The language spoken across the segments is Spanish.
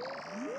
Yeah.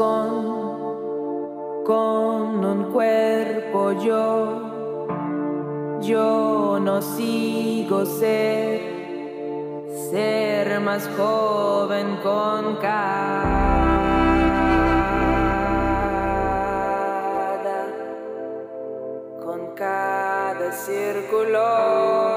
Con, con un cuerpo yo, yo no sigo ser, ser más joven con cada con cada círculo.